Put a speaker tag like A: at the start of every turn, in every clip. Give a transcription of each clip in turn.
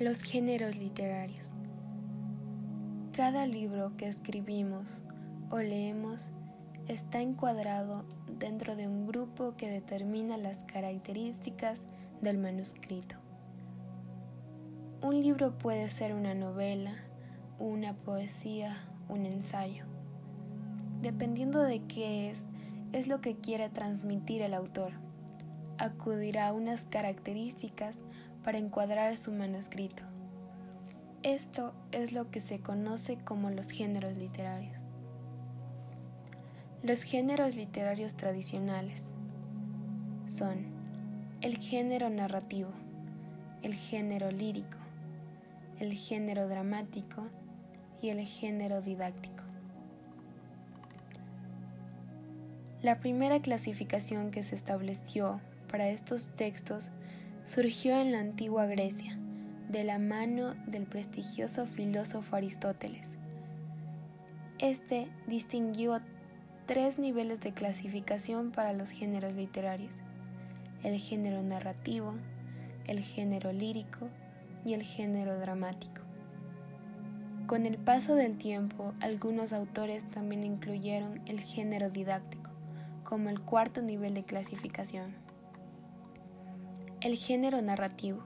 A: Los géneros literarios. Cada libro que escribimos o leemos está encuadrado dentro de un grupo que determina las características del manuscrito. Un libro puede ser una novela, una poesía, un ensayo. Dependiendo de qué es, es lo que quiere transmitir el autor. Acudirá a unas características para encuadrar su manuscrito. Esto es lo que se conoce como los géneros literarios. Los géneros literarios tradicionales son el género narrativo, el género lírico, el género dramático y el género didáctico. La primera clasificación que se estableció para estos textos surgió en la antigua Grecia, de la mano del prestigioso filósofo Aristóteles. Este distinguió tres niveles de clasificación para los géneros literarios, el género narrativo, el género lírico y el género dramático. Con el paso del tiempo, algunos autores también incluyeron el género didáctico como el cuarto nivel de clasificación. El género narrativo.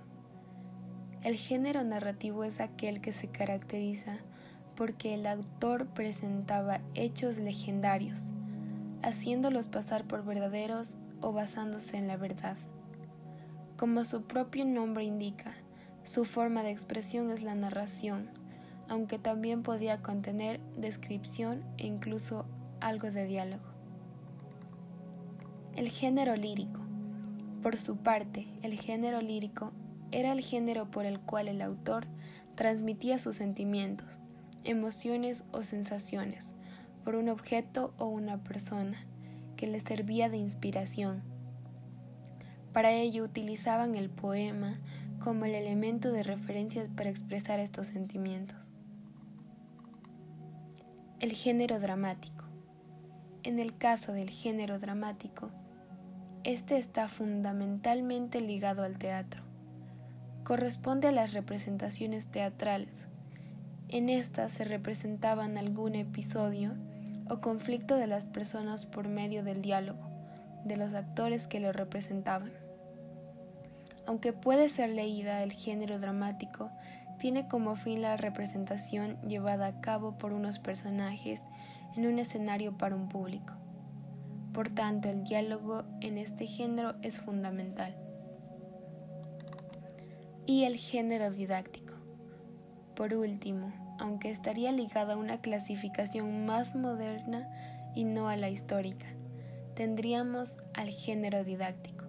A: El género narrativo es aquel que se caracteriza porque el autor presentaba hechos legendarios, haciéndolos pasar por verdaderos o basándose en la verdad. Como su propio nombre indica, su forma de expresión es la narración, aunque también podía contener descripción e incluso algo de diálogo. El género lírico. Por su parte, el género lírico era el género por el cual el autor transmitía sus sentimientos, emociones o sensaciones por un objeto o una persona que le servía de inspiración. Para ello utilizaban el poema como el elemento de referencia para expresar estos sentimientos. El género dramático. En el caso del género dramático, este está fundamentalmente ligado al teatro. Corresponde a las representaciones teatrales. En estas se representaban algún episodio o conflicto de las personas por medio del diálogo de los actores que lo representaban. Aunque puede ser leída, el género dramático tiene como fin la representación llevada a cabo por unos personajes en un escenario para un público. Por tanto, el diálogo en este género es fundamental. Y el género didáctico. Por último, aunque estaría ligado a una clasificación más moderna y no a la histórica, tendríamos al género didáctico.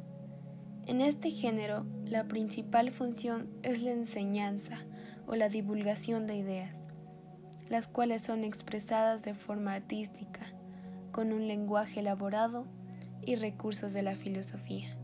A: En este género, la principal función es la enseñanza o la divulgación de ideas, las cuales son expresadas de forma artística, con un lenguaje elaborado y recursos de la filosofía.